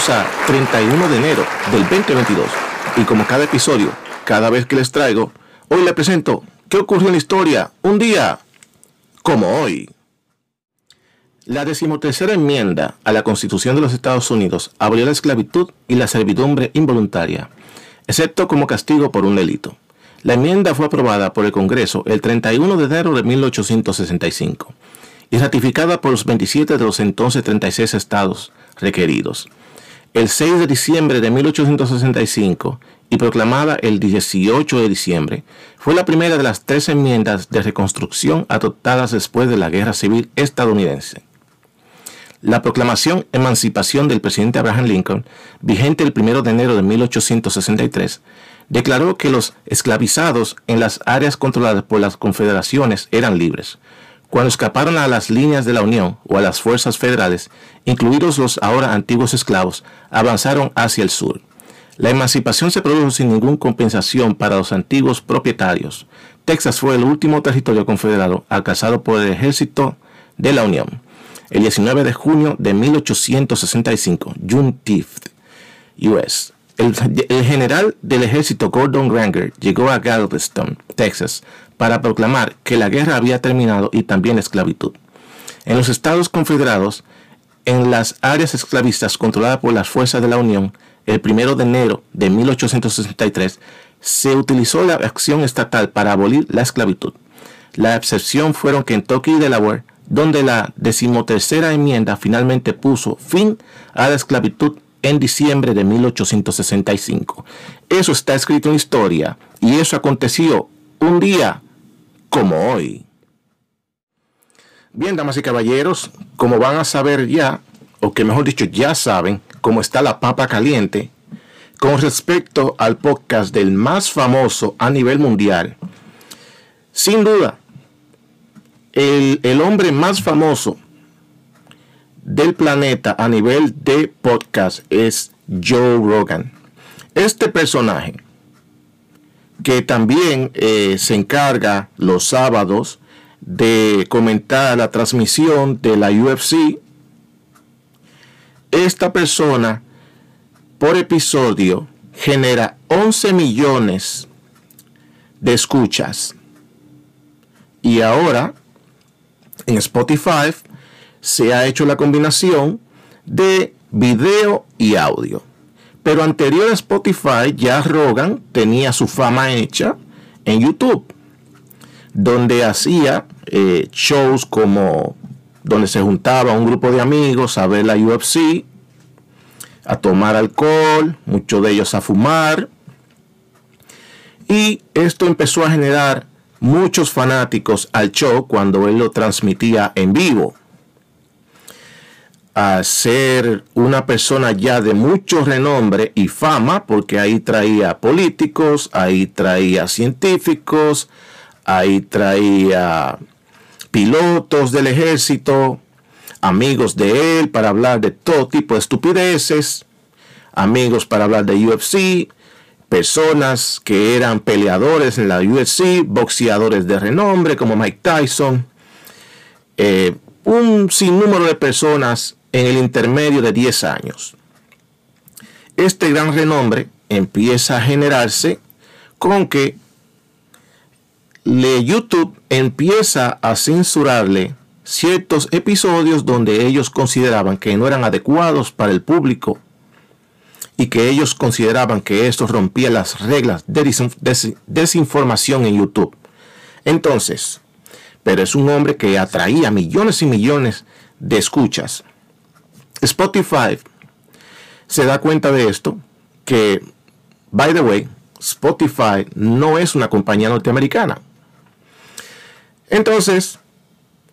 estamos a 31 de enero del 2022 y como cada episodio, cada vez que les traigo, hoy les presento qué ocurrió en la historia un día como hoy. La decimotercera enmienda a la Constitución de los Estados Unidos abrió la esclavitud y la servidumbre involuntaria, excepto como castigo por un delito. La enmienda fue aprobada por el Congreso el 31 de enero de 1865 y ratificada por los 27 de los entonces 36 estados requeridos. El 6 de diciembre de 1865 y proclamada el 18 de diciembre, fue la primera de las tres enmiendas de reconstrucción adoptadas después de la Guerra Civil estadounidense. La proclamación Emancipación del presidente Abraham Lincoln, vigente el 1 de enero de 1863, declaró que los esclavizados en las áreas controladas por las confederaciones eran libres, cuando escaparon a las líneas de la Unión o a las fuerzas federales, incluidos los ahora antiguos esclavos, avanzaron hacia el sur. La emancipación se produjo sin ninguna compensación para los antiguos propietarios. Texas fue el último territorio confederado alcanzado por el ejército de la Unión. El 19 de junio de 1865, Juneteenth, US. El, el, general del ejército Gordon Granger llegó a Galveston, Texas, para proclamar que la guerra había terminado y también la esclavitud. En los Estados Confederados, en las áreas esclavistas controladas por las fuerzas de la Unión, el 1 de enero de 1863, se utilizó la acción estatal para abolir la esclavitud. La excepción fueron Kentucky y Delaware, donde la decimotercera enmienda finalmente puso fin a la esclavitud en diciembre de 1865. Eso está escrito en historia y eso aconteció un día como hoy. Bien, damas y caballeros, como van a saber ya, o que mejor dicho ya saben, cómo está la papa caliente, con respecto al podcast del más famoso a nivel mundial, sin duda, el, el hombre más famoso del planeta a nivel de podcast es Joe Rogan. Este personaje que también eh, se encarga los sábados de comentar la transmisión de la UFC. Esta persona por episodio genera 11 millones de escuchas. Y ahora en Spotify se ha hecho la combinación de video y audio. Pero anterior a Spotify, ya Rogan tenía su fama hecha en YouTube, donde hacía eh, shows como donde se juntaba un grupo de amigos a ver la UFC, a tomar alcohol, muchos de ellos a fumar. Y esto empezó a generar muchos fanáticos al show cuando él lo transmitía en vivo a ser una persona ya de mucho renombre y fama, porque ahí traía políticos, ahí traía científicos, ahí traía pilotos del ejército, amigos de él para hablar de todo tipo de estupideces, amigos para hablar de UFC, personas que eran peleadores en la UFC, boxeadores de renombre como Mike Tyson, eh, un sinnúmero de personas en el intermedio de 10 años. Este gran renombre empieza a generarse con que le YouTube empieza a censurarle ciertos episodios donde ellos consideraban que no eran adecuados para el público y que ellos consideraban que esto rompía las reglas de desinformación en YouTube. Entonces, pero es un hombre que atraía millones y millones de escuchas. Spotify se da cuenta de esto, que, by the way, Spotify no es una compañía norteamericana. Entonces,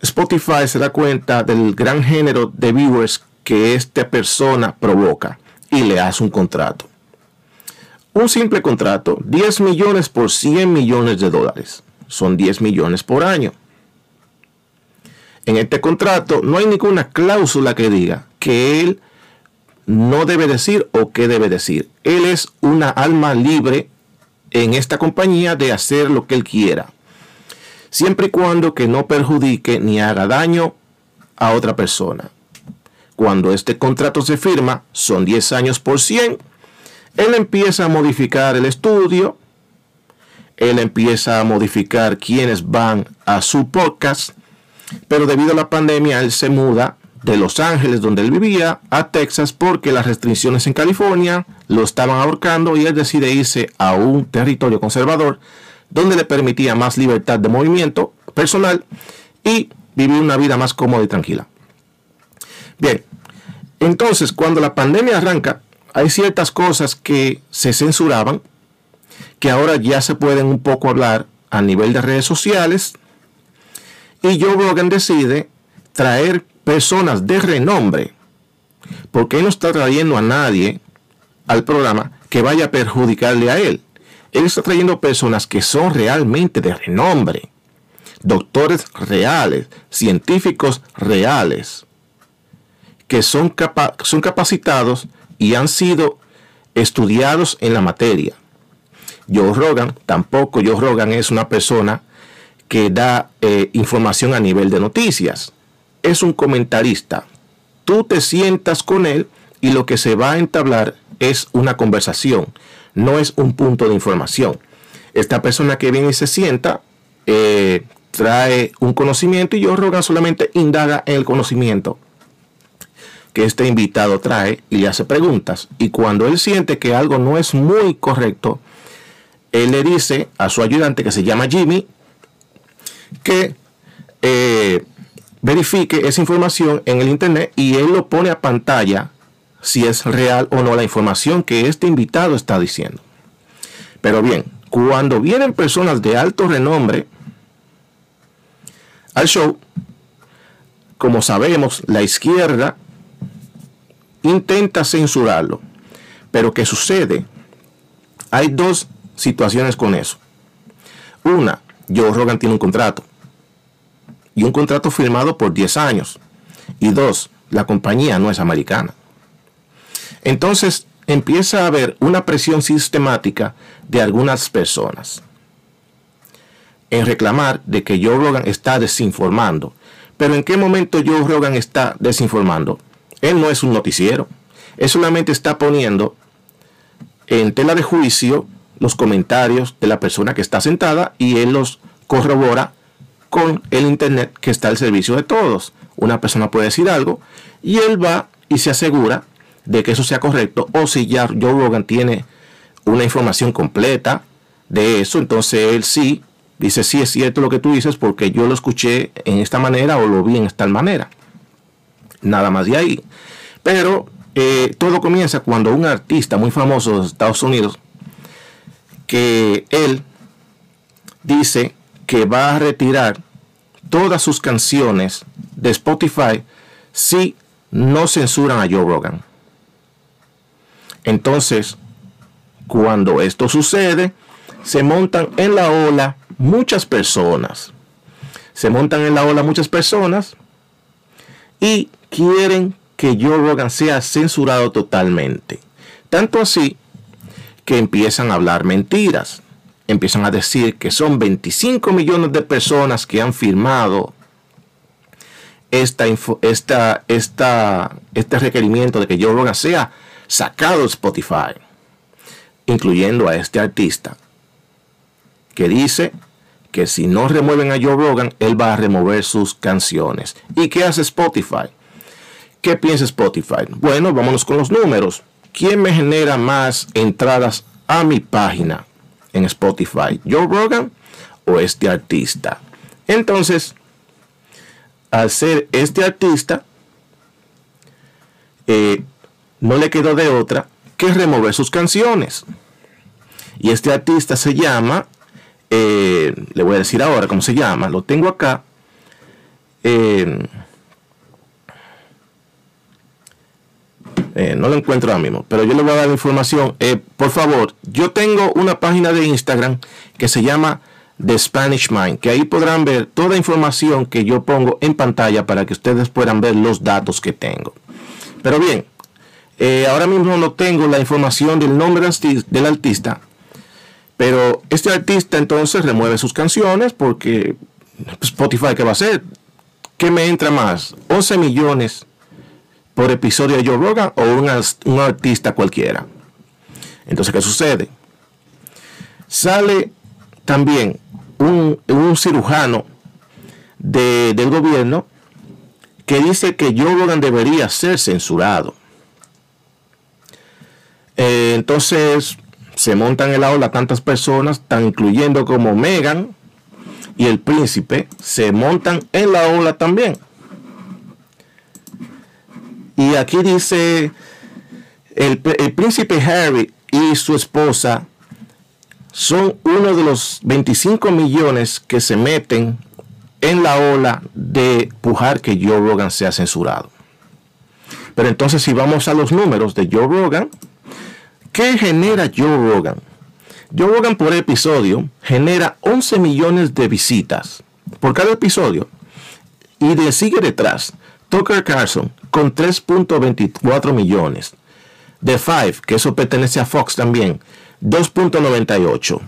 Spotify se da cuenta del gran género de viewers que esta persona provoca y le hace un contrato. Un simple contrato, 10 millones por 100 millones de dólares. Son 10 millones por año. En este contrato no hay ninguna cláusula que diga que él no debe decir o qué debe decir. Él es una alma libre en esta compañía de hacer lo que él quiera. Siempre y cuando que no perjudique ni haga daño a otra persona. cuando este contrato se firma, son 10 años por 100, él empieza a modificar el estudio, él empieza a modificar quienes van a su podcast, pero debido a la pandemia él se muda de Los Ángeles, donde él vivía, a Texas porque las restricciones en California lo estaban ahorcando y él decide irse a un territorio conservador donde le permitía más libertad de movimiento personal y vivir una vida más cómoda y tranquila. Bien, entonces cuando la pandemia arranca, hay ciertas cosas que se censuraban, que ahora ya se pueden un poco hablar a nivel de redes sociales, y Joe Rogan decide traer personas de renombre, porque él no está trayendo a nadie al programa que vaya a perjudicarle a él. Él está trayendo personas que son realmente de renombre, doctores reales, científicos reales, que son, son capacitados y han sido estudiados en la materia. Joe Rogan, tampoco Joe Rogan es una persona que da eh, información a nivel de noticias. Es un comentarista. Tú te sientas con él y lo que se va a entablar es una conversación, no es un punto de información. Esta persona que viene y se sienta eh, trae un conocimiento y Joe Rogan solamente indaga en el conocimiento que este invitado trae y le hace preguntas. Y cuando él siente que algo no es muy correcto, él le dice a su ayudante que se llama Jimmy que eh, verifique esa información en el internet y él lo pone a pantalla si es real o no la información que este invitado está diciendo. Pero bien, cuando vienen personas de alto renombre al show, como sabemos, la izquierda intenta censurarlo. Pero ¿qué sucede? Hay dos situaciones con eso. Una, Joe Rogan tiene un contrato. Y un contrato firmado por 10 años. Y dos, la compañía no es americana. Entonces empieza a haber una presión sistemática de algunas personas en reclamar de que Joe Rogan está desinformando. Pero ¿en qué momento Joe Rogan está desinformando? Él no es un noticiero. Él solamente está poniendo en tela de juicio los comentarios de la persona que está sentada y él los corrobora con el Internet que está al servicio de todos. Una persona puede decir algo y él va y se asegura de que eso sea correcto o si ya Joe Rogan tiene una información completa de eso, entonces él sí dice sí es cierto lo que tú dices porque yo lo escuché en esta manera o lo vi en esta manera. Nada más de ahí. Pero eh, todo comienza cuando un artista muy famoso de Estados Unidos, que él dice que va a retirar todas sus canciones de Spotify si no censuran a Joe Rogan. Entonces, cuando esto sucede, se montan en la ola muchas personas. Se montan en la ola muchas personas y quieren que Joe Rogan sea censurado totalmente. Tanto así que empiezan a hablar mentiras. Empiezan a decir que son 25 millones de personas que han firmado esta, esta, esta, este requerimiento de que Joe Rogan sea sacado de Spotify, incluyendo a este artista, que dice que si no remueven a Joe Rogan, él va a remover sus canciones. ¿Y qué hace Spotify? ¿Qué piensa Spotify? Bueno, vámonos con los números. ¿Quién me genera más entradas a mi página en Spotify? ¿Joe Rogan o este artista? Entonces, al ser este artista, eh, no le quedó de otra que remover sus canciones. Y este artista se llama, eh, le voy a decir ahora cómo se llama, lo tengo acá. Eh, Eh, no lo encuentro ahora mismo, pero yo le voy a dar información. Eh, por favor, yo tengo una página de Instagram que se llama The Spanish Mind, que ahí podrán ver toda la información que yo pongo en pantalla para que ustedes puedan ver los datos que tengo. Pero bien, eh, ahora mismo no tengo la información del nombre del artista, pero este artista entonces remueve sus canciones porque Spotify, ¿qué va a hacer? ¿Qué me entra más? 11 millones por episodio de Joe Rogan o un, artista cualquiera. Entonces, ¿qué sucede? Sale también un, cirujano del gobierno que dice que Joe Rogan debería ser censurado. Eh, entonces se montan en la ola tantas personas, tan incluyendo como Megan y el príncipe, se montan en la ola también. Y aquí dice, el, príncipe Harry y su esposa son uno de los 25 millones que se meten en la ola de pujar que Joe Rogan sea censurado. Pero entonces si vamos a los números de Joe Rogan, ¿qué genera Joe Rogan? Joe Rogan por episodio genera 11 millones de visitas por cada episodio y de sigue detrás Tucker Carlson con 3.24 millones. The Five, que eso pertenece a Fox también, 2.98.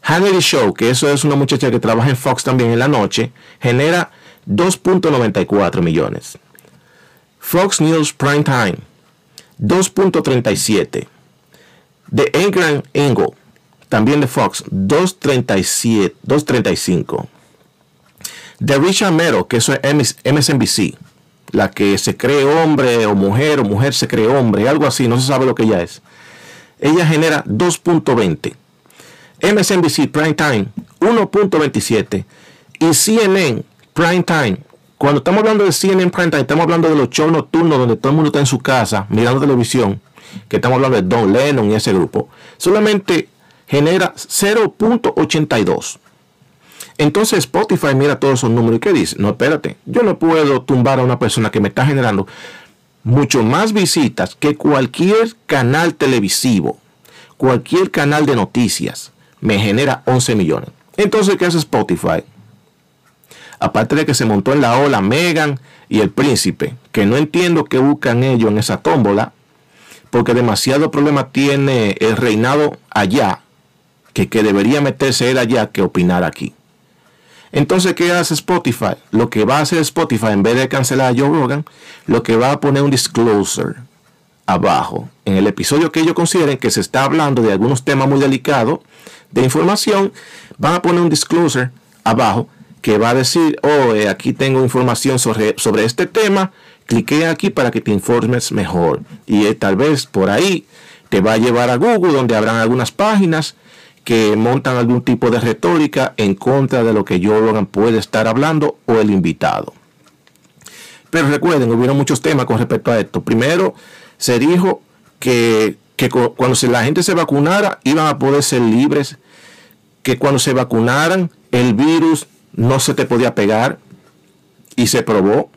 Hannity Show, que eso es una muchacha que trabaja en Fox también en la noche, genera 2.94 millones. Fox News Prime Time, 2.37. The England Angle, también de Fox, 2.37, 2.35. The Richard Mero, que eso es MSNBC, la que se cree hombre o mujer o mujer se cree hombre, algo así, no se sabe lo que ella es. Ella genera 2.20. MSNBC Prime Time 1.27 y CNN Prime Time. Cuando estamos hablando de CNN Prime Time, estamos hablando de los shows nocturnos donde todo el mundo está en su casa mirando televisión, que estamos hablando de Don Lennon y ese grupo. Solamente genera 0.82. Entonces Spotify mira todos esos números y ¿qué dice? No, espérate, yo no puedo tumbar a una persona que me está generando mucho más visitas que cualquier canal televisivo, cualquier canal de noticias, me genera 11 millones. Entonces, ¿qué hace Spotify? Aparte de que se montó en la ola Megan y el príncipe, que no entiendo qué buscan ellos en esa tómbola, porque demasiado problema tiene el reinado allá, que, que debería meterse él allá que opinar aquí. Entonces, ¿qué hace Spotify? Lo que va a hacer Spotify, en vez de cancelar a Joe Rogan, lo que va a poner un disclosure abajo, en el episodio que ellos consideren que se está hablando de algunos temas muy delicados de información, van a poner un disclosure abajo que va a decir, oh, eh, aquí tengo información sobre, sobre este tema, clique aquí para que te informes mejor. Y eh, tal vez por ahí te va a llevar a Google, donde habrán algunas páginas que montan algún tipo de retórica en contra de lo que Joe Rogan puede estar hablando o el invitado. Pero recuerden, hubieron muchos temas con respecto a esto. Primero, se dijo que, cuando la gente se vacunara iban a poder ser libres, que cuando se vacunaran el virus no se te podía pegar y se probó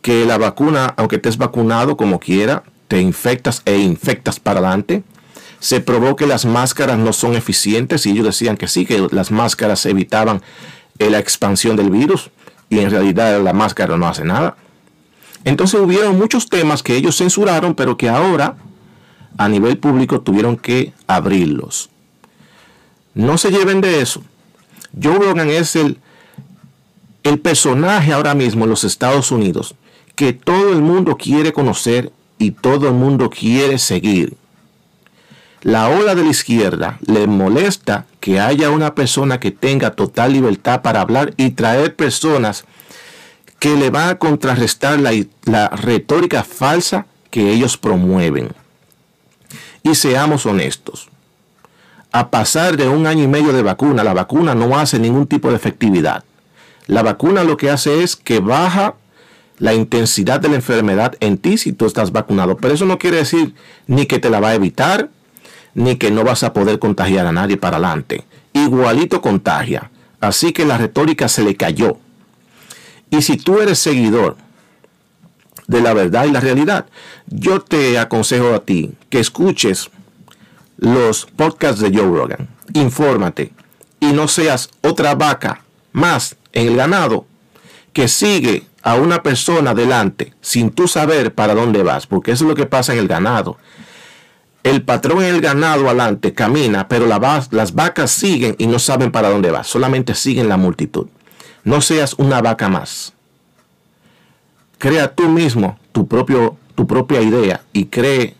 que la vacuna, aunque estés vacunado como quiera, te infectas e infectas para adelante se probó que las máscaras no son eficientes y ellos decían que sí, que las máscaras evitaban eh, la expansión del virus y en realidad la máscara no hace nada. Entonces hubieron muchos temas que ellos censuraron, pero que ahora a nivel público tuvieron que abrirlos. No se lleven de eso. Joe Rogan es el, el personaje ahora mismo en los Estados Unidos que todo el mundo quiere conocer y todo el mundo quiere seguir la ola de la izquierda le molesta que haya una persona que tenga total libertad para hablar y traer personas que le van a contrarrestar la, retórica falsa que ellos promueven. Y seamos honestos. A pasar de un año y medio de vacuna, la vacuna no hace ningún tipo de efectividad. La vacuna lo que hace es que baja la intensidad de la enfermedad en ti si tú estás vacunado. Pero eso no quiere decir ni que te la va a evitar, ni que no vas a poder contagiar a nadie para adelante. Igualito contagia. Así que la retórica se le cayó. Y si tú eres seguidor de la verdad y la realidad, yo te aconsejo a ti que escuches los podcasts de Joe Rogan. Infórmate y no seas otra vaca más en el ganado que sigue a una persona delante sin tú saber para dónde vas, porque eso es lo que pasa en el ganado el patrón en el ganado adelante camina, pero las vacas siguen y no saben para dónde va, solamente siguen la multitud. No seas una vaca más. Crea tú mismo tu, propio, tu propia idea y cree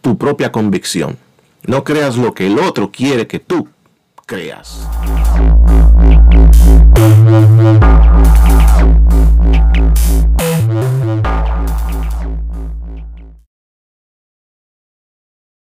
tu propia convicción. No creas lo que el otro quiere que tú creas.